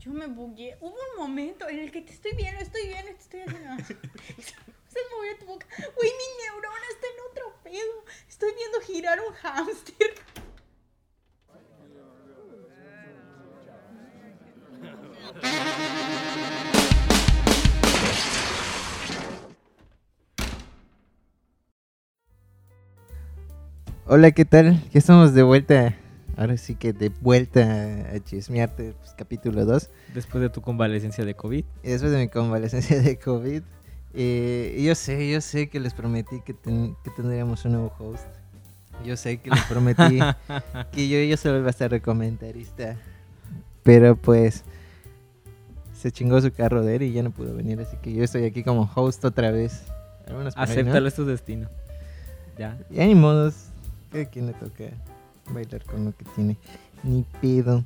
Yo me bugué. Hubo un momento en el que te estoy viendo, estoy viendo, te estoy haciendo. Se movió tu boca. Uy, mi neurona está en otro pedo. Estoy viendo girar un hámster. Hola, ¿qué tal? Ya estamos de vuelta. Ahora sí que de vuelta a chismearte, pues, capítulo 2. Después de tu convalecencia de COVID. Y después de mi convalecencia de COVID. eh, y yo sé, yo sé que les prometí que, ten- que tendríamos un nuevo host. Yo sé que les prometí que yo, yo solo iba a estar de comentarista. Pero pues se chingó su carro de él y ya no pudo venir. Así que yo estoy aquí como host otra vez. Por ahí, ¿no? Acéptalo, es tu destino. Ya. Ya ni modos. Cada quien le toca bailar con lo que tiene. Ni pedo.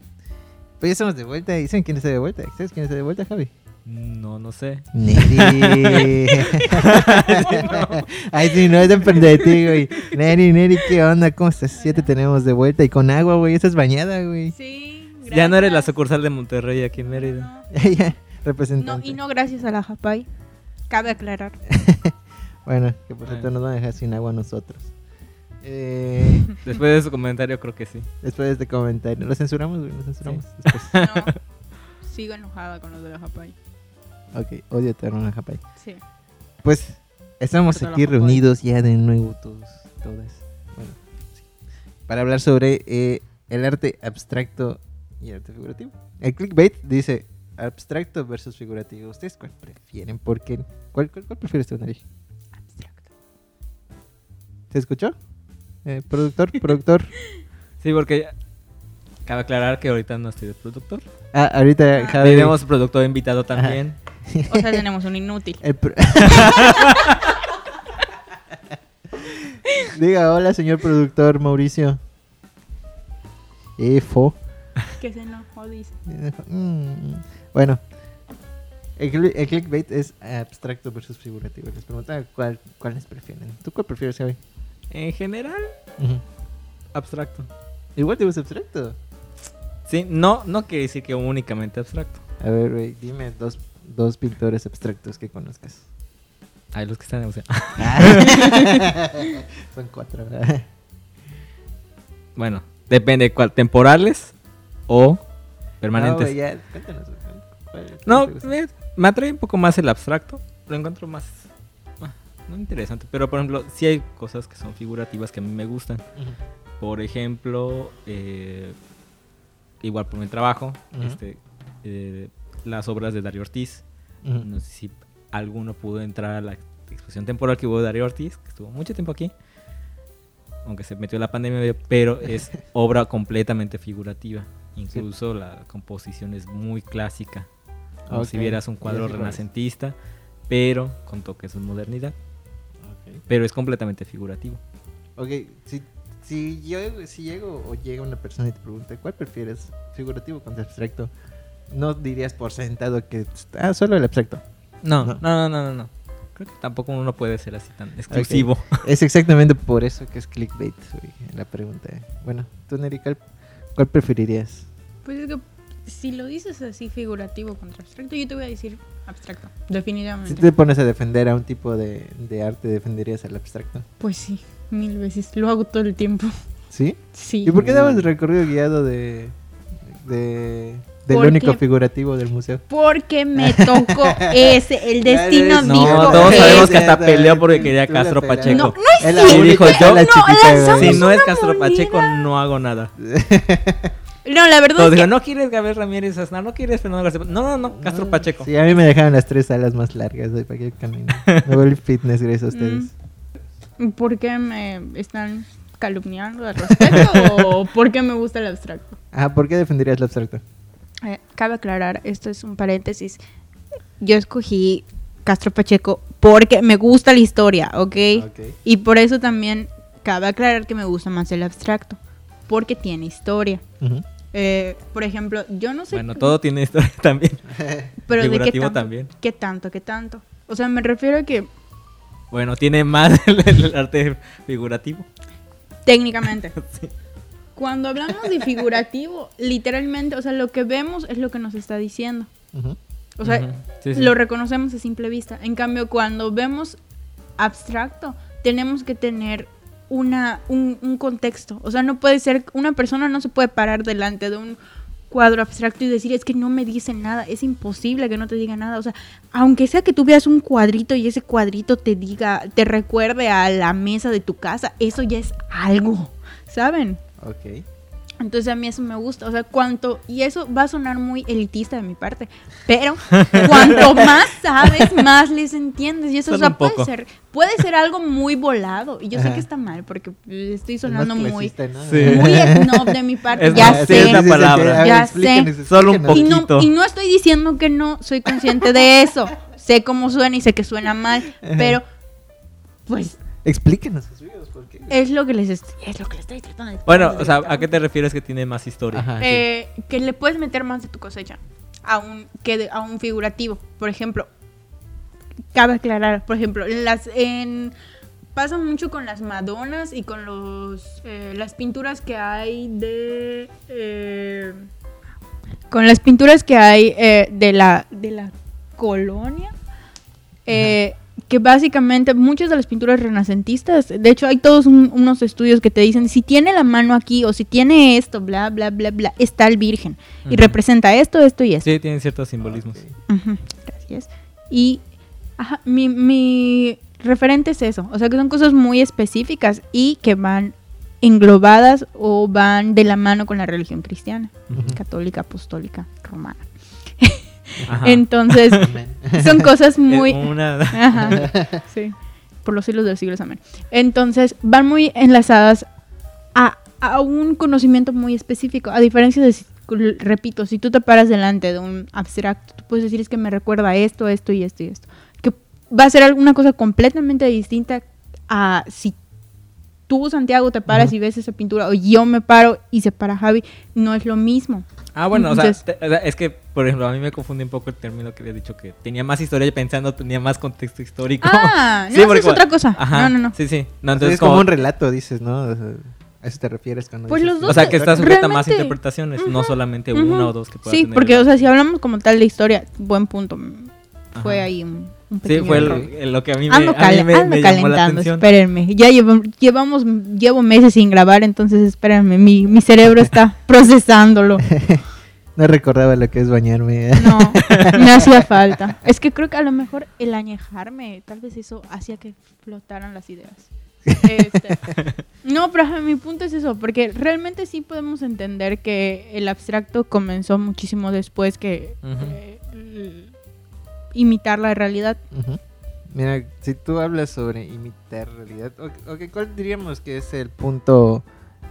Pues ya estamos de vuelta. ¿Y saben quién está de vuelta? ¿Sabes quién está de vuelta, Javi? No, no sé. Neri. Ay, sí, no, depende de ti, güey. Neri, Neri, ¿qué onda? ¿Cómo estás? Ya te tenemos de vuelta y con agua, güey. Estás bañada, güey. Sí. Ya no eres la gracias. sucursal de Monterrey aquí en Mérida. No, Ya, no, representante. y no gracias a la Japay. Cabe aclarar. Bueno, que por cierto Bueno. nos van a dejar sin agua nosotros. Eh, Después de su comentario, creo que sí. después de este comentario. ¿Lo censuramos, güey? ¿Lo censuramos? Sí. Después. No. Sigo enojada con los de la Japay. Ok, odio a Japay. Sí. Pues estamos la aquí reunidos ya de nuevo todos, todas. Bueno, sí. Para hablar sobre eh, el arte abstracto y arte figurativo. El clickbait dice abstracto versus figurativo. ¿Ustedes cuál prefieren? ¿Por qué? ¿Cuál, cuál, cuál prefieres tú, Nari? Abstracto. ¿Se escuchó? Eh, productor, productor. Sí, porque ya- cabe aclarar que ahorita no estoy de productor. Ah, ahorita Ah. Javi. Tenemos productor invitado también. O sea, tenemos un inútil. Diga hola, señor productor Mauricio. Efo. Que se enojó, dice. Mm, Bueno, el clickbait es abstracto versus figurativo. Les preguntaba cuál, cuáles prefieren. ¿Tú cuál prefieres, Javi? En general, abstracto. Igual te gusta abstracto. Sí, no, no quiere decir que únicamente abstracto. A ver, güey, dime dos, dos pintores abstractos que conozcas. Hay los que están, o sea, Son cuatro, ¿verdad? bueno, depende cuál, temporales o No, permanentes. güey, ya, cuéntanos. ¿cuál- cuál No, me atrae un poco más el abstracto. Lo encuentro más. No interesante. Pero por ejemplo, sí hay cosas que son figurativas que a mí me gustan. Por ejemplo, eh, igual por mi trabajo, este, eh, las obras de Darío Ortiz. No sé si alguno pudo entrar a la exposición temporal que hubo de Darío Ortiz, que estuvo mucho tiempo aquí. Aunque se metió la pandemia, pero es obra completamente figurativa. Incluso la composición es muy clásica. Como si vieras un cuadro renacentista, pero con toques de modernidad. Pero es completamente figurativo. Ok, si, si, yo, si llego o llega una persona y te pregunta, ¿cuál prefieres? ¿Figurativo contra abstracto? No dirías por sentado que, ah, solo el abstracto. No, No. no, no, no, no. Creo que tampoco uno puede ser así tan exclusivo. Es exactamente por eso que es clickbait, la pregunta. Bueno, tú, Neri, ¿cuál, cuál preferirías? Pues es que si lo dices así figurativo contra abstracto, yo te voy a decir abstracto. Definitivamente. Si te pones a defender a un tipo de, de arte, ¿defenderías al abstracto? Pues sí, mil veces. Lo hago todo el tiempo. ¿Sí? Sí. ¿Y por qué dabas recorrido guiado de, de del Porque- único figurativo del museo? Porque me tocó ese. El destino No, dijo todos que- sabemos que hasta peleó porque quería Castro. Pacheco. No, no Es. Y dijo, yo- la No. Si no es Castro moneda. Pacheco, no hago nada. No, la verdad Todos es que dijeron, no quieres Gabriel Ramírez Aznar, no quieres Fernando García. No, no, no, Castro Pacheco. Sí, a mí me dejaron las tres alas más largas de para que camino. Me volví fitness gracias a ustedes. Mm. ¿Por qué me están calumniando al respecto? ¿O por qué me gusta el abstracto? Ah, ¿por qué defenderías el abstracto? Eh, cabe aclarar, esto es un paréntesis. Yo escogí Castro Pacheco porque me gusta la historia, ¿ok? Ok. Y por eso también cabe aclarar que me gusta más el abstracto, porque tiene historia. Ujú. Eh, por ejemplo, yo no sé... Bueno, todo tiene historia también. pero de qué tanto, también. ¿Qué tanto? ¿Qué tanto? O sea, me refiero a que Bueno, tiene más el, el arte figurativo. técnicamente. Sí. cuando hablamos de figurativo, literalmente, o sea, lo que vemos es lo que nos está diciendo. O sea, Ujú. Sí, sí. lo reconocemos a simple vista. En cambio, cuando vemos abstracto, tenemos que tener una, un, un contexto. O sea, no puede ser, una persona no se puede parar delante de un cuadro abstracto y decir, es que no me dice nada, es imposible que no te diga nada. O sea, aunque sea que tú veas un cuadrito y ese cuadrito te diga, te recuerde a la mesa de tu casa, eso ya es algo, ¿saben? Ok. Entonces a mí eso me gusta, o sea, cuanto, y eso va a sonar muy elitista de mi parte, pero cuanto más sabes, más les entiendes, y eso o sea, puede ser, puede ser algo muy volado, y yo sé que está mal, porque estoy Es sonando muy, clasista, ¿no? Sí. muy snob de mi parte, Es ya más, sí, sé, es la palabra. Ya explíquenos, Solo un explíquenos. y no, poquito. y no estoy diciendo que no, soy consciente de eso, sé cómo suena y sé que suena mal, pero pues Explíquenos, Jesús, ¿por qué? es lo que les es lo que les estoy tratando de Bueno, o sea. ¿a qué te refieres que tiene más historia? Ajá, sí. eh, que le puedes meter más de tu cosecha a un, que de- a un figurativo. Por ejemplo, cabe aclarar, por ejemplo, las en pasa mucho con las Madonas y con los eh, las pinturas que hay de eh, con las pinturas que hay eh, de la de la colonia eh, que básicamente muchas de las pinturas renacentistas, de hecho hay todos un- unos estudios que te dicen si tiene la mano aquí o si tiene esto, bla, bla, bla, bla, está el Virgen y representa esto, esto y esto. Sí, tienen ciertos simbolismos. Gracias. Y ajá, mi, mi referente es eso, o sea que son cosas muy específicas y que van englobadas o van de la mano con la religión cristiana, católica, apostólica, romana. Ajá. Entonces, son cosas muy... una- Ajá, sí. Por los siglos de los siglos, amén. Entonces, van muy enlazadas a, a un conocimiento muy específico. A diferencia de, si- repito, si tú te paras delante de un abstracto, tú puedes decir es que me recuerda a esto, esto y esto y esto. Que va a ser alguna cosa completamente distinta a si tú, Santiago, te paras y ves esa pintura, o yo me paro y se para Javi, no es lo mismo. Ah, bueno, o sea, te- o sea, es que, por ejemplo, a mí me confunde un poco el término que había dicho que tenía más historia y pensando tenía más contexto histórico. Ah, no, Sí, eso porque es otra cosa. Ajá, No, no, no. Sí, sí. No, Entonces es como como- un relato, dices, ¿no? O sea, a eso te refieres cuando Pues dices- los dos O sea, que está sujeta a más interpretaciones, no solamente Ujú. una o dos que pueda Sí, tener porque, el- o sea, si hablamos como tal de historia, buen punto. Fue ahí un, un Sí, fue el- lo que a mí me, Ando, a mí cal- me- ando me llamó la atención. espérenme. Ya llevo- llevamos, llevo meses sin grabar, entonces espérenme, mi, mi cerebro está procesándolo. No recordaba lo que es bañarme. No, me hacía falta. Es que creo que a lo mejor el añejarme, tal vez eso hacía que flotaran las ideas. Este, no, pero mi punto es eso, porque realmente sí podemos entender que el abstracto comenzó muchísimo después que eh, imitar la realidad. Ujú. Mira, si tú hablas sobre imitar realidad, ok, ok, ¿cuál diríamos que es el punto,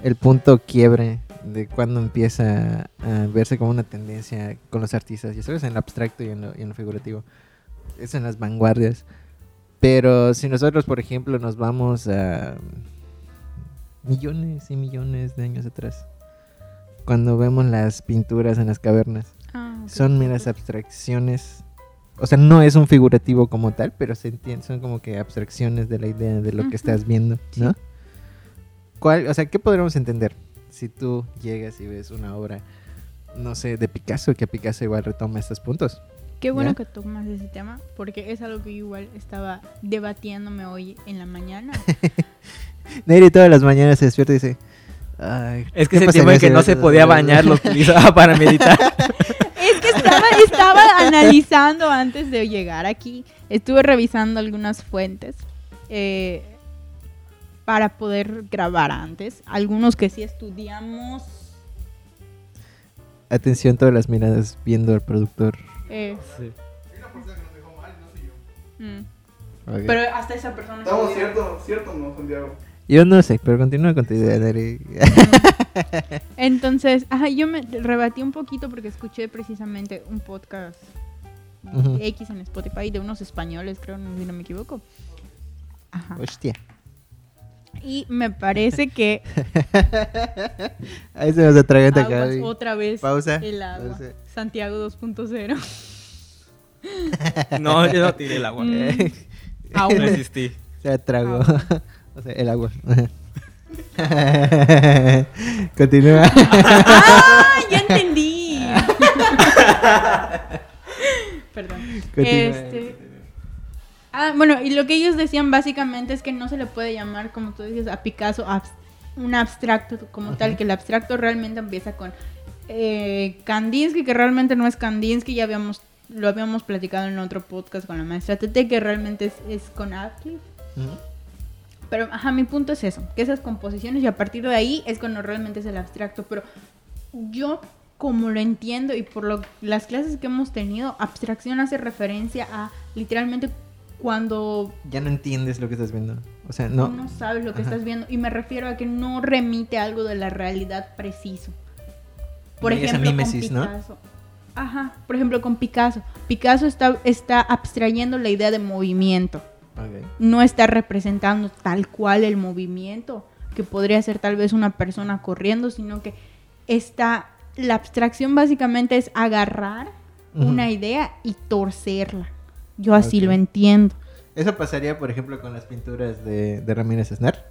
el punto quiebre de cuando empieza a verse como una tendencia con los artistas? Ya sabes, en lo abstracto y en lo, y en lo figurativo. Es en las vanguardias. Pero si nosotros, por ejemplo, nos vamos a millones y millones de años atrás, cuando vemos las pinturas en las cavernas, Ah, ok. son meras abstracciones. O sea, no es un figurativo como tal, pero se entiende, son como que abstracciones de la idea de lo Ujú. que estás viendo, ¿no? ¿Cuál, o sea, ¿qué podríamos entender si tú llegas y ves una obra, no sé, de Picasso, que Picasso igual retoma estos puntos? Qué bueno ¿Ya? que tomas ese tema, porque es algo que yo igual estaba debatiéndome hoy en la mañana. Neri todas las mañanas se despierta y dice, Ay, Es que ¿qué ese tiempo en que no se podía bañar lo utilizaba para meditar. Es que estaba, estaba analizando antes de llegar aquí. Estuve revisando algunas fuentes eh, para poder grabar antes. Algunos que sí estudiamos. Atención, todas las miradas viendo al productor. eh, Sí. mm. Ok. Pero hasta esa persona. Estamos cierto, cierto, ¿no, Santiago? Yo no sé, pero continúa con tu idea, Neri. Entonces, ajá, yo me rebatí un poquito porque escuché precisamente un podcast. X en Spotify de unos españoles, creo, no- si no me equivoco. Ajá. Hostia. Y me parece que Ahí se nos atraganta Javi. otra vez Pausa. el agua. Pausa. Santiago 2.0. No, yo no tiré el agua. Mm. No Aún. existí. Se atragó. O sea, el agua. Continúa. ¡Ah! Ya entendí. Perdón. Continúa. Este. Ah, bueno, y lo que ellos decían básicamente es que no se le puede llamar, como tú dices, a Picasso abs- un abstracto como tal, que el abstracto realmente empieza con eh, Kandinsky, que realmente no es Kandinsky, ya habíamos lo habíamos platicado en otro podcast con la maestra Tete, que realmente es, es con Radcliffe. Pero, ajá, mi punto es eso, que esas composiciones y a partir de ahí es cuando realmente es el abstracto. Pero yo, como lo entiendo y por lo, las clases que hemos tenido, abstracción hace referencia a literalmente cuando Ya no entiendes lo que estás viendo. O sea, no. no, sabes lo que Ajá. estás viendo. Y me refiero a que no remite a algo de la realidad preciso. Por Y ejemplo, con ¿no? Picasso. Ajá, por ejemplo, con Picasso. Picasso está, está abstrayendo la idea de movimiento No está representando tal cual el movimiento que podría ser tal vez una persona corriendo, sino que está la abstracción básicamente es agarrar una idea y torcerla. Yo así lo entiendo. Eso pasaría, por ejemplo, con las pinturas de, de Ramírez Esnar.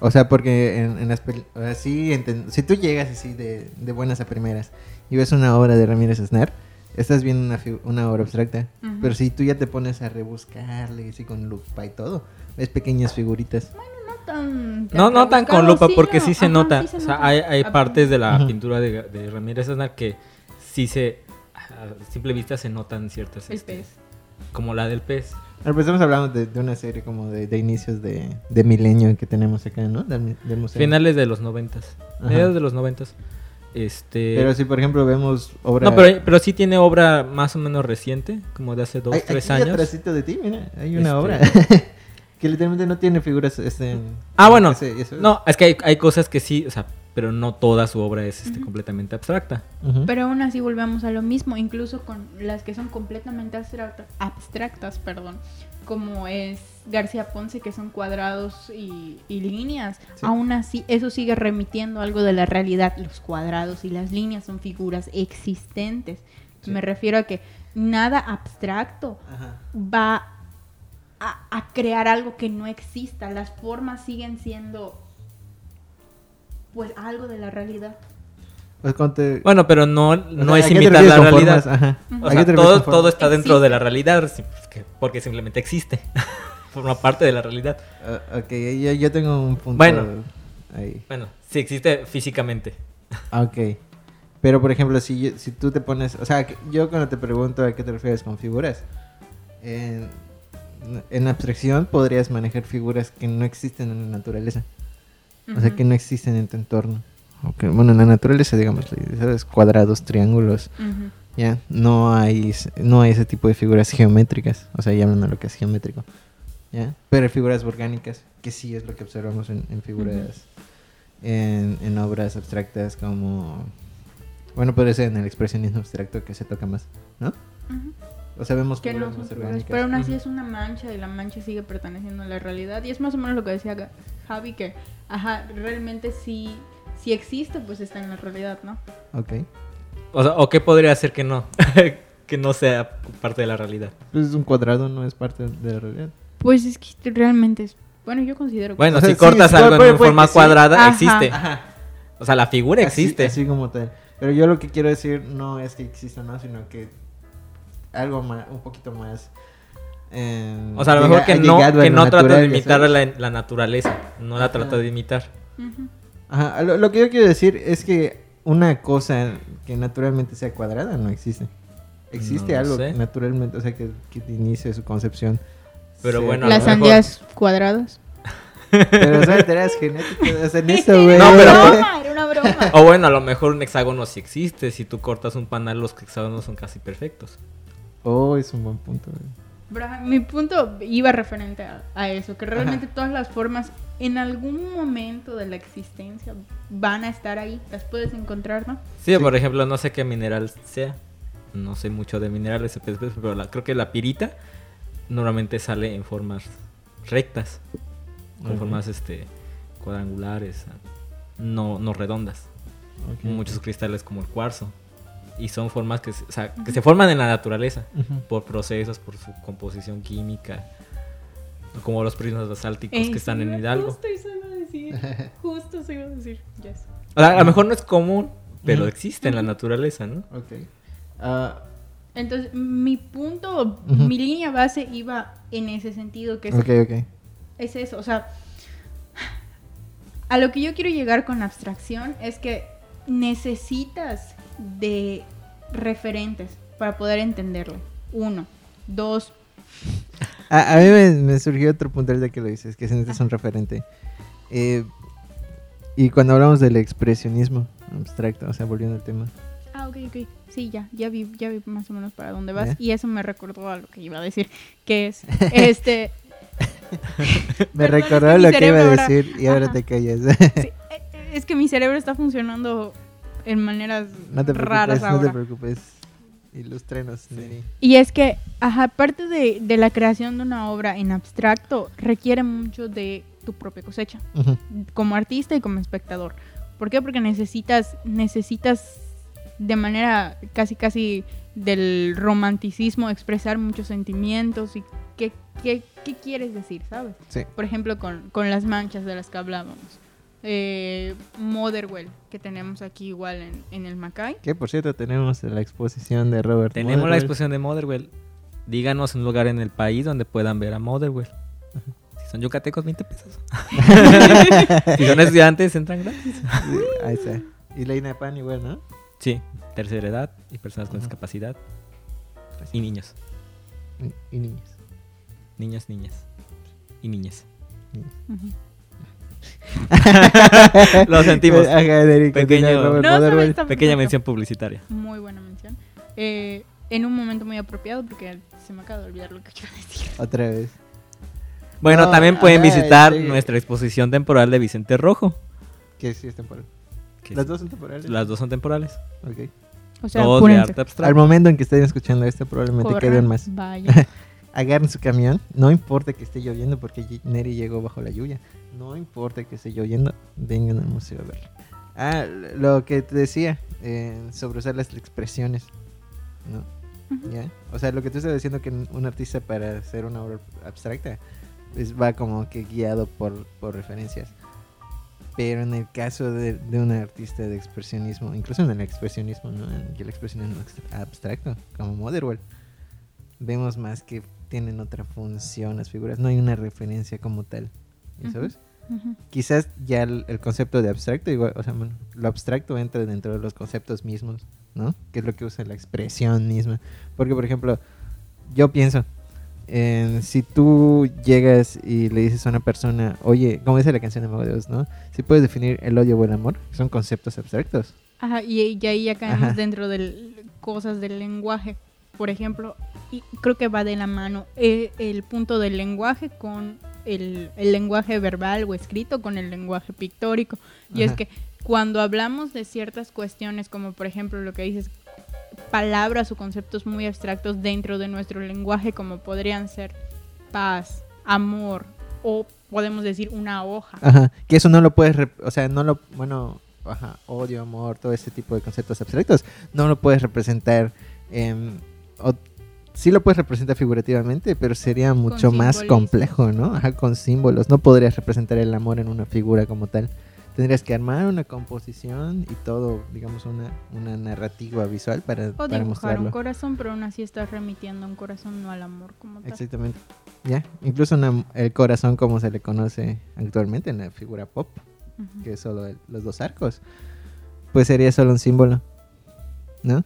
O sea, porque en, en las pel- o sea, sí enten- si tú llegas así de, de buenas a primeras y ves una obra de Ramírez Esnar, estás viendo una, obra abstracta. Pero si tú ya te pones a rebuscarle así con lupa y todo, ves pequeñas figuritas. No tan, No, no tan con lupa, sí, porque no, sí se ajá, nota. sí se o sea, nota. hay, hay partes de la pintura de, de Ramírez Aznar que sí se. A simple vista se notan ciertas. El este, pez. Como la del pez. Ahora, pues estamos hablando de, de una serie como de, de inicios de, de milenio que tenemos acá, ¿no? Del, del museo. Finales de los noventas. Mediados de los noventas. Este. Pero si, por ejemplo, vemos obra... No, pero, pero sí tiene obra más o menos reciente, como de hace dos, Hay- tres aquí años. atrásito de ti, mira, hay una Este- obra que literalmente no tiene figuras. Este, Ah, bueno. ese- eso- No, es que hay, hay cosas que sí, o sea, pero no toda su obra es este, completamente abstracta. Pero aún así volvemos a lo mismo, incluso con las que son completamente abstracta- abstractas, perdón, como es García Ponce, que son cuadrados y, y líneas. Sí. Aún así, eso sigue remitiendo algo de la realidad. Los cuadrados y las líneas son figuras existentes. Sí. Me refiero a que nada abstracto Ajá. va a, a crear algo que no exista. Las formas siguen siendo pues algo de la realidad. Pues te- Bueno, pero no, o no sea, es ¿a qué te imitar la realidad. todo, todo está dentro de la realidad, porque simplemente existe. Forma parte de la realidad. Ah, ok, yo, yo tengo un punto Bueno. ahí. Bueno, sí existe físicamente. Ah, Ok. Pero, por ejemplo, si, yo- si tú te pones... O sea, yo cuando te pregunto a qué te refieres con figuras, en, en abstracción podrías manejar figuras que no existen en la naturaleza. O sea, que no existen en tu entorno. Bueno, en la naturaleza, digamos, ¿sabes? Cuadrados, triángulos, ya. No hay, no hay ese tipo de figuras geométricas. O sea, ya hablando de lo que es geométrico. ¿Ya? Pero hay figuras orgánicas, que sí es lo que observamos en, en figuras, en, en obras abstractas como... Bueno, puede ser en el expresionismo abstracto que se toca más, ¿no? Ujú. O sea, vemos que no son figuras, pero aún así es una mancha y la mancha sigue perteneciendo a la realidad y es más o menos lo que decía Ga- Javi que ajá realmente sí si existe pues está en la realidad no Ok. O sea, ¿o qué podría hacer que no? que no sea parte de la realidad. Pues un cuadrado no es parte de la realidad. pues es que realmente es bueno yo considero que Bueno, O sea, si sí, cortas sí, algo puede- en puede forma sí. cuadrada, Ajá. existe. Ajá. O sea, la figura existe. Así, así como tal. Pero yo lo que quiero decir no es que exista, ¿no? Sino que algo más, un poquito más... eh, O sea, a lo mejor que no, que no trata de imitar la, la naturaleza. No la trata de imitar. Ajá, lo, lo que yo quiero decir es que una cosa que naturalmente sea cuadrada no existe. Existe No algo sé. naturalmente, o sea, que, que inicie su concepción. Pero sea bueno, las mejor- sandías cuadradas Pero, o sea, te das genética, o sea, en eso, güey. No, pero- broma, era una broma O bueno, a lo mejor un hexágono sí existe. Si tú cortas un panal, los hexágonos son casi perfectos. Oh, es un buen punto, güey. Mi punto iba referente a, a eso, que realmente todas las formas en algún momento de la existencia van a estar ahí, las puedes encontrar, ¿no? Sí, Sí. por ejemplo, no sé qué mineral sea. No sé mucho de minerales, pero la- creo que la pirita normalmente sale en formas rectas. Con Ujú. formas este cuadrangulares, no, no redondas. Ok. Muchos cristales como el cuarzo. Y son formas que, se- o sea, que se forman en la naturaleza. Por procesos, por su composición química, como los prismas basálticos que están en Hidalgo. gusta y se me decir. Justo se iba a decir. Yes. O sea, a lo mejor no es común, pero existe en la naturaleza, ¿no? Ok. Ah, Entonces, mi punto, mi línea base iba en ese sentido, que es, ok, ok. es eso. O sea, a lo que yo quiero llegar con la abstracción es que necesitas de referentes para poder entenderlo. Uno. Dos. A, a mí me, me surgió otro punto ahorita que lo dices, que necesita un referente. Eh, y cuando hablamos del expresionismo abstracto, o sea, volviendo al tema. Ah, ok, ok. Sí, ya, ya vi, ya vi más o menos para dónde vas. ¿Ya? Y eso me recordó a lo que iba a decir, que es, este, Me recordó es lo que iba a ahora- decir y ahora Ajá. te callas. sí, eh, es que mi cerebro está funcionando en maneras no te raras preocupes, no ahora. te preocupes. Ilústrenos, Neri. Y es que, ajá, aparte de, de la creación de una obra en abstracto, requiere mucho de tu propia cosecha, como artista y como espectador. ¿Por qué? Porque necesitas, necesitas de manera casi casi del romanticismo expresar muchos sentimientos y qué, qué, qué quieres decir, ¿sabes? Sí. Por ejemplo, con, con las manchas de las que hablábamos. Eh, Motherwell, que tenemos aquí igual en, en el Macay. Que por cierto, tenemos la exposición de Robert. Tenemos la exposición de Motherwell. Díganos un lugar en el país donde puedan ver a Motherwell. Si son yucatecos, 20 pesos. si son estudiantes, entran gratis. Sí, Ahí está. Y Leina Pan igual, ¿no? Sí, tercera edad y personas con discapacidad. Y niños. Y, y niños. Niños, niñas. Y niñas. Lo sentimos. Pequeño- No, Pequeña mención publicitaria. Muy buena mención. Eh, en un momento muy apropiado porque se me acaba de olvidar lo que quiero decir. Otra vez. Bueno, No, también pueden ajá, visitar sí. nuestra exposición temporal de Vicente Rojo. Que sí es temporal. Las es- dos son temporales. las dos son temporales. Ok. O sea, Todos de arte Al abstracto. momento en que estén escuchando esto, probablemente Corran, queden más. Vaya. Agarren su camión. No importa que esté lloviendo porque Neri llegó bajo la lluvia. No importa que esté lloviendo. Vengan al museo a verlo. Ah, lo que te decía eh, sobre usar las expresiones. ¿No? ¿Ya? O sea, lo que tú estás diciendo que un artista para hacer una obra abstracta pues, va como que guiado por, por referencias. Pero en el caso de, de un artista de expresionismo, incluso en el expresionismo, ¿no? En el expresionismo ex- abstracto, como Motherwell, vemos más que tienen otra función las figuras. No hay una referencia como tal. ¿ya Ujú. ¿Sabes? Quizás ya el, el concepto de abstracto, igual, o sea, bueno, lo abstracto entra dentro de los conceptos mismos, ¿no? Que es lo que usa la expresión misma. Porque, por ejemplo, yo pienso, en si tú llegas y le dices a una persona, oye, como dice la canción de Mago de Oz, ¿no? Si puedes definir el odio o el amor, son conceptos abstractos. Ajá, y, y ahí ya caemos Ajá. dentro de cosas del lenguaje. Por ejemplo, y creo que va de la mano eh, el punto del lenguaje con el, el lenguaje verbal o escrito con el lenguaje pictórico. Y es que cuando hablamos de ciertas cuestiones, como por ejemplo lo que dices, palabras o conceptos muy abstractos dentro de nuestro lenguaje, como podrían ser paz, amor, o podemos decir una hoja. Ajá, que eso no lo puedes, o sea, no lo, bueno, ajá, odio, amor, todo ese tipo de conceptos abstractos, no lo puedes representar, em, o, sí lo puedes representar figurativamente, pero sería mucho más complejo, ¿no? Ajá, con símbolos, no podrías representar el amor en una figura como tal. Tendrías que armar una composición y todo, digamos, una, una narrativa visual para, O para dibujar un corazón, pero aún así estás remitiendo a un corazón, no al amor como tal. Exactamente. Ya, incluso una- el corazón como se le conoce actualmente en la figura pop. Que es solo el- los dos arcos, pues sería solo un símbolo, ¿no?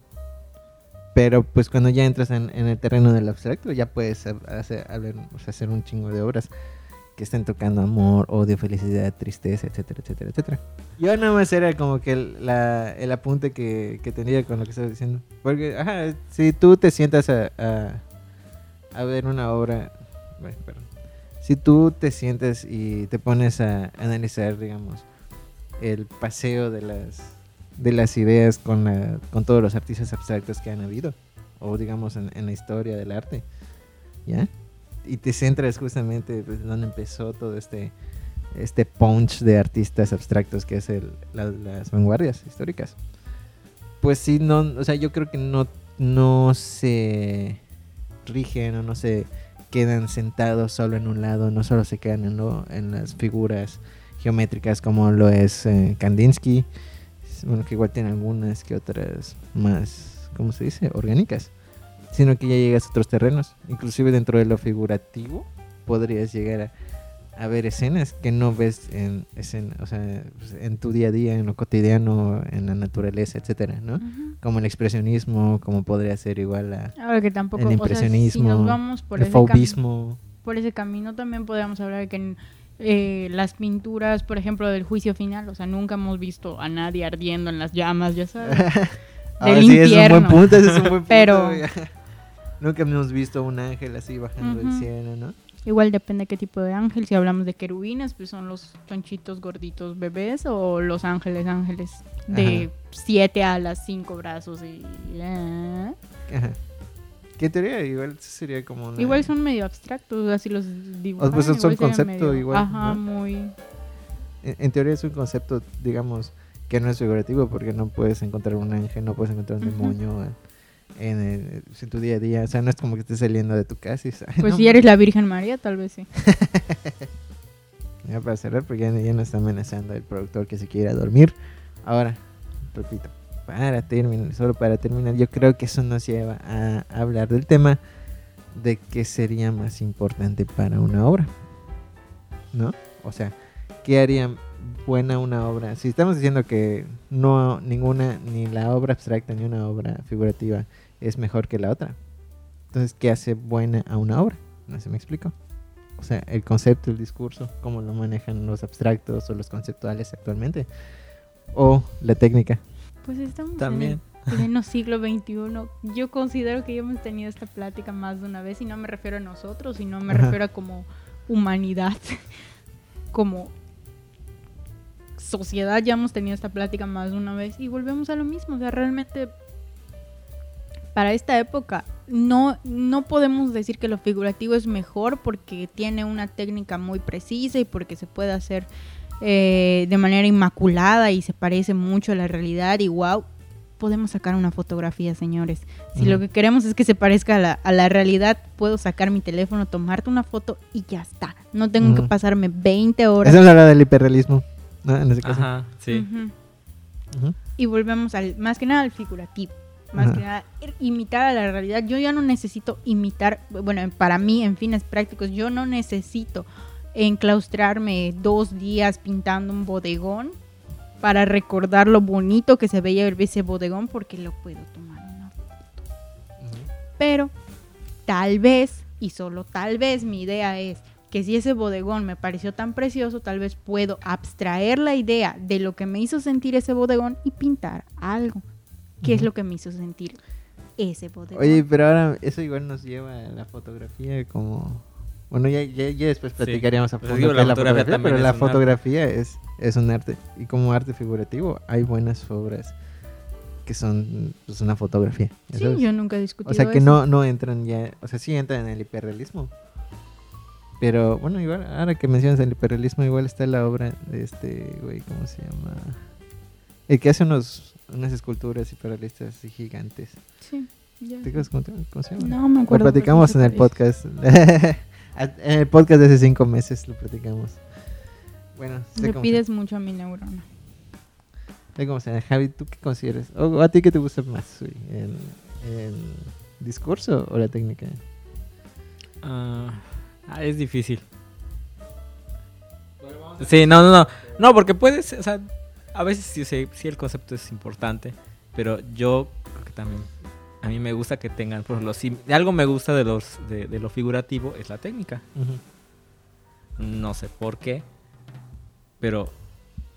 Pero pues cuando ya entras en, en el terreno del abstracto, ya puedes ha- hacer, sea, hacer un chingo de obras que estén tocando amor, odio, felicidad, tristeza, etcétera, etcétera, etcétera. Yo nada más era como que el, la- el apunte que, que tenía con lo que estaba diciendo. Porque, ajá, si tú te sientas a, a, a ver una obra, bueno, perdón. si tú te sientes y te pones a analizar, digamos, el paseo de las de las ideas con, con todos los artistas abstractos que han habido, o digamos en, en la historia del arte, ¿ya? Y te centras justamente pues, donde empezó todo este este punch de artistas abstractos que es el, la- las vanguardias históricas. Pues sí, no, o sea, yo creo que no, no se rigen o no se quedan sentados solo en un lado, no solo se quedan en, en las figuras geométricas como lo es eh, Kandinsky. Bueno, que igual tiene algunas que otras más, ¿cómo se dice? Orgánicas. Sino que ya llegas a otros terrenos. Inclusive dentro de lo figurativo podrías llegar a, a ver escenas que no ves en, escena, o sea, pues, en tu día a día, en lo cotidiano, en la naturaleza, etcétera, ¿no? Como el expresionismo, como podría ser igual la, Ahora que tampoco, el o sea, si impresionismo, nos vamos por el ese, por ese camino, también podríamos hablar de que en eh, las pinturas, por ejemplo, del juicio final, o sea, nunca hemos visto a nadie ardiendo en las llamas, ya sabes. Ahora del sí, es un buen infierno. punto, es un buen punto. Pero-. Nunca hemos visto un ángel así bajando del Ujú. cielo, ¿no? Igual depende qué tipo de ángel. Si hablamos de querubines, pues son los chonchitos gorditos bebés o los ángeles ángeles de siete alas, cinco brazos y... eh. Ajá. En teoría igual sería como una... Igual son medio abstractos, así los dibujan. pues son igual sería concepto medio- igual, Ajá, ¿no? muy... En, en teoría es un concepto, digamos, que no es figurativo porque no puedes encontrar un ángel, no puedes encontrar un demonio en, en el- en tu día a día. O sea, no es como que estés saliendo de tu casa y... "Ay, Pues no si eres la Virgen María, tal vez sí. Ya para cerrar, porque ya, ya nos está amenazando el productor que se quiera dormir. Ahora, repito, para terminar, solo para terminar, yo creo que eso nos lleva a hablar del tema de qué sería más importante para una obra. ¿No? O sea, ¿qué haría buena una obra? Si estamos diciendo que no ninguna, ni la obra abstracta ni una obra figurativa es mejor que la otra. Entonces, ¿qué hace buena a una obra? No si me explico. O sea, el concepto, el discurso, cómo lo manejan los abstractos o los conceptuales actualmente. O la técnica. Pues estamos También. en el pleno siglo XXI. Yo considero que ya hemos tenido esta plática más de una vez y no me refiero a nosotros, sino me Ajá. refiero a como humanidad, como sociedad ya hemos tenido esta plática más de una vez y volvemos a lo mismo. O sea, realmente para esta época no, no podemos decir que lo figurativo es mejor porque tiene una técnica muy precisa y porque se puede hacer eh, de manera inmaculada y se parece mucho a la realidad y wow, podemos sacar una fotografía, señores. Si lo que queremos es que se parezca a la, a la realidad, puedo sacar mi teléfono, tomarte una foto y ya está. No tengo que pasarme 20 horas. Estamos hablando del hiperrealismo. ¿no? En ese caso. Ajá, sí. Ujú. Y volvemos al, más que nada al figurativo. Más que nada, imitar a la realidad. Yo ya no necesito imitar, bueno, para mí, en fines prácticos, yo no necesito enclaustrarme dos días pintando un bodegón para recordar lo bonito que se veía ese bodegón porque lo puedo tomar una foto. Pero tal vez, y solo tal vez, mi idea es que si ese bodegón me pareció tan precioso, tal vez puedo abstraer la idea de lo que me hizo sentir ese bodegón y pintar algo. ¿Qué es lo que me hizo sentir ese bodegón? Oye, pero ahora eso igual nos lleva a la fotografía como... Bueno, ya, ya, ya después Sí. platicaríamos a Pues fondo digo, la fotografía pero es la arte. fotografía es, es un arte. Y como arte figurativo hay buenas obras que son pues, una fotografía. sí, sabes. yo nunca he discutido O sea que eso. no, no entran ya, o sea, sí entran en el hiperrealismo. Pero bueno, igual, ahora que mencionas el hiperrealismo, igual está la obra de este güey, ¿cómo se llama? El que hace unos, unas esculturas hiperrealistas así gigantes. Sí, ya. ¿Te acuerdas cómo, cómo se llama? No me Lo acuerdo. platicamos en el sí podcast. en el podcast de hace cinco meses lo platicamos. Bueno, sé Le cómo pides mucho a mi neurona. sé cómo se llama. Javi, ¿tú qué consideras? ¿O a ti qué te gusta más? ¿El, el discurso o la técnica? Ah, ah, es difícil. Sí, no, no, no. No, porque puedes, o sea, a veces sí, sí, sí el concepto es importante, pero yo creo que también a mí me gusta que tengan, por ejemplo, si algo me gusta de los de, de lo figurativo es la técnica. No sé por qué, pero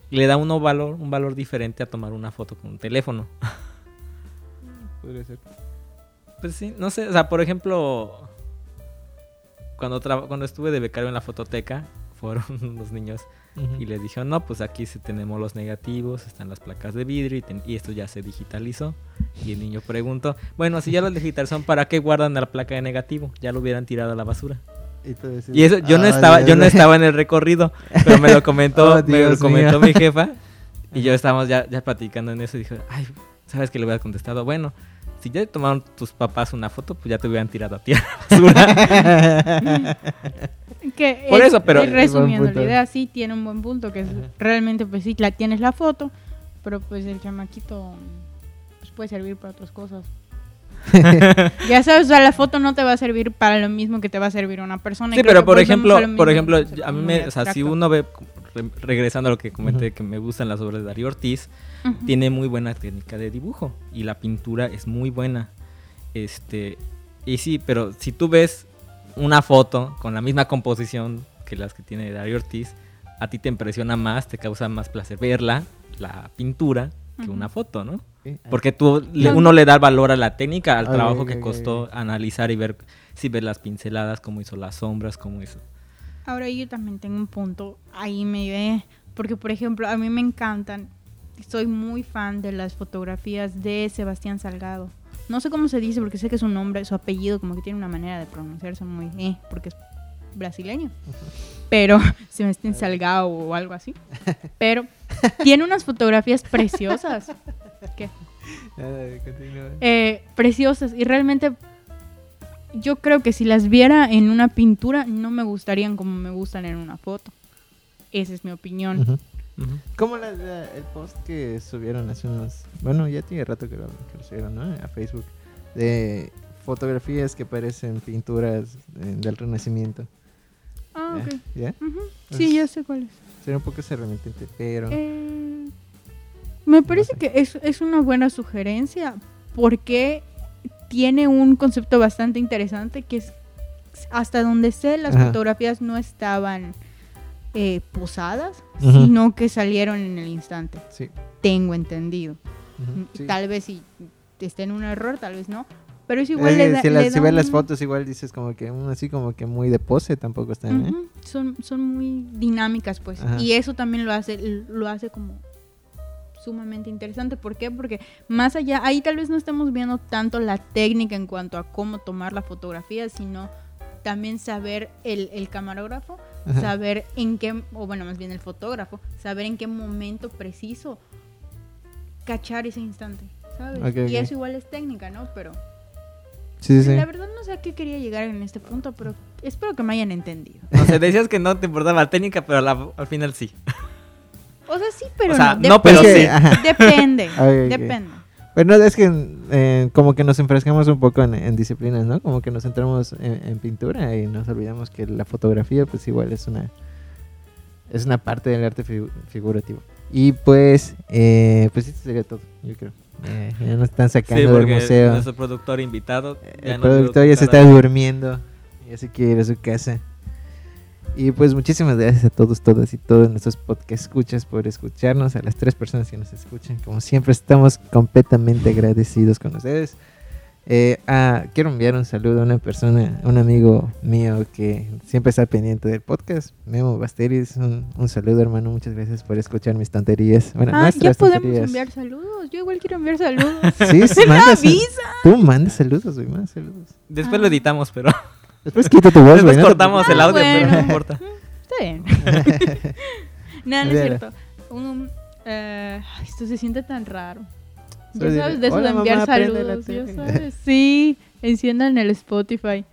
le da uno valor, un valor diferente a tomar una foto con un teléfono. Podría ser. Pues sí, no sé, o sea, por ejemplo, cuando, cuando estuve de becario en la fototeca, fueron unos niños y les dijeron, no, pues aquí tenemos los negativos, están las placas de vidrio y, y esto ya se digitalizó. Y el niño preguntó, bueno, si ya los digitalizaron, ¿para qué guardan la placa de negativo? Ya lo hubieran tirado a la basura. Y, decías, Y eso, yo no "Ah, estaba, yo no Dios". estaba en el recorrido, pero me lo comentó, Oh, me lo comentó mío. mi jefa. Y yo estábamos ya, ya platicando en eso y dije, ay, ¿sabes qué le hubiera contestado? Bueno, si ya tomaron tus papás una foto, pues ya te hubieran tirado a ti basura. Que Por es- eso, pero- es resumiendo la idea, sí tiene un buen punto, que es realmente pues sí, la tienes la foto, pero pues el chamaquito pues, puede servir para otras cosas. ya sabes, o sea, la foto no te va a servir para lo mismo que te va a servir una persona. Sí, pero por ejemplo, por ejemplo, a mí me, o sea, si uno ve, re- regresando a lo que comenté, que me gustan las obras de Darío Ortiz, Tiene muy buena técnica de dibujo y la pintura es muy buena. Este, y sí, pero si tú ves una foto con la misma composición que las que tiene Darío Ortiz, a ti te impresiona más, te causa más placer verla, la pintura, que una foto, ¿no? Porque tú, le- uno le da valor a la técnica, al trabajo que costó analizar y ver si ves las pinceladas, cómo hizo las sombras, cómo hizo. Ahora yo también tengo un punto ahí me ve, porque por ejemplo, a mí me encantan, soy muy fan de las fotografías de Sebastián Salgado. No sé cómo se dice porque sé que su nombre, su apellido como que tiene una manera de pronunciarse muy eh, porque es brasileño. Pero Sebastián Salgado o algo así. Pero tiene unas fotografías preciosas. ¿Qué? Eh, preciosas y realmente yo creo que si las viera en una pintura no me gustarían como me gustan en una foto. Esa es mi opinión. Como la- la- el post que subieron hace unos. Bueno, ya tiene rato que lo, que lo subieron, ¿no? A Facebook. De fotografías que parecen pinturas eh, del Renacimiento. Ah, ¿Ya? ok. ¿Ya? Sí, ya sé cuál es. Sería un poco remitente, pero. Eh, me parece sé. que es, es una buena sugerencia porque tiene un concepto bastante interesante que es hasta donde sé las Ajá. fotografías no estaban eh, posadas, Ujú. sino que salieron en el instante. Sí. Tengo entendido. ujú, sí. Tal vez si esté en un error, tal vez no. Pero es igual Es le da- si, le las- si ves las un- fotos, igual dices como que mm, así como que muy de pose tampoco están, ¿eh? Ujú, son, son muy dinámicas, pues. Ajá. Y eso también lo hace, lo hace como sumamente interesante. ¿Por qué? Porque más allá, ahí tal vez no estemos viendo tanto la técnica en cuanto a cómo tomar la fotografía, sino también saber el, el camarógrafo, Ajá. saber en qué, o bueno, más bien el fotógrafo, saber en qué momento preciso cachar ese instante, ¿sabes? Y eso igual es técnica, ¿no? Pero Sí, sí, sí. la verdad no sé a qué quería llegar en este punto, pero espero que me hayan entendido. O sea, decías que no te importaba la técnica, pero la- al final sí. O sea, sí, pero O sea, no. pero Es que, sí. ajá. Depende. Depende. Bueno, es que eh, como que nos enfrascamos un poco en, en disciplinas, ¿no? Como que nos centramos en, en pintura y nos olvidamos que la fotografía pues igual es una es una parte del arte figu- figurativo. Y pues, eh, pues esto sería todo, yo creo. Eh, ya nos están Sí, sacando del museo. nuestro productor invitado. ya El productor ya se está durmiendo. Ya se quiere ir a su casa. Y pues muchísimas gracias a todos, todas y todos nuestros podcast escuchas por escucharnos, a las tres personas que nos escuchan. Como siempre estamos completamente agradecidos con ustedes. Eh, ah, quiero enviar un saludo a una persona, un amigo mío que siempre está pendiente del podcast, Memo Basteris. Un, un saludo hermano, muchas gracias por escuchar mis tonterías. Bueno, Ah, ya podemos tonterías. enviar saludos. Yo igual quiero enviar saludos. Sí, sí, manda avisa! Tú manda saludos, güey, manda saludos. Después Ah. lo editamos, pero Después quita tu voz, después no te cortamos el Ah, audio, pero no importa. Está bien. Nada, no es cierto. Un, eh, esto se siente tan raro. Ya sabes de eso "Hola, de enviar mamá, saludos. Ya tele". sabes. Sí, enciendan el Spotify.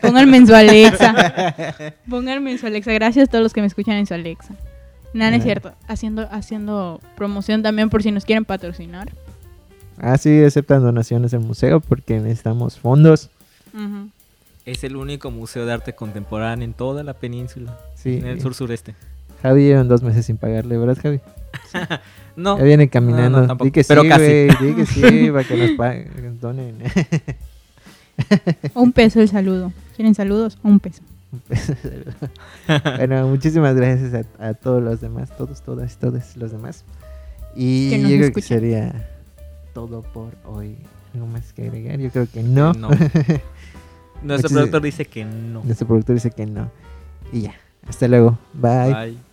Pónganme en su Alexa. Pónganme en su Alexa. Gracias a todos los que me escuchan en su Alexa. Nada, no es cierto. Haciendo, haciendo promoción también por si nos quieren patrocinar. Ah, sí, aceptan donaciones del museo porque necesitamos fondos. Ujú. Es el único museo de arte contemporáneo en toda la península, Sí. en el sur sureste. Javi llevan dos meses sin pagarle, ¿verdad, Javi? No, Ya viene caminando. No, no, tampoco, Di que pero sí, casi. que sí, para que nos paguen, donen. Un peso el saludo. ¿Quieren saludos? Un peso. bueno, muchísimas gracias a, a todos los demás, todos, todas, todos los demás. Y Que yo creo que sería todo por hoy. ¿Algo más que agregar? Yo creo que no. no. Nuestro Muchis- productor dice que no. Nuestro productor dice que no. Y ya. Hasta luego. Bye. Bye.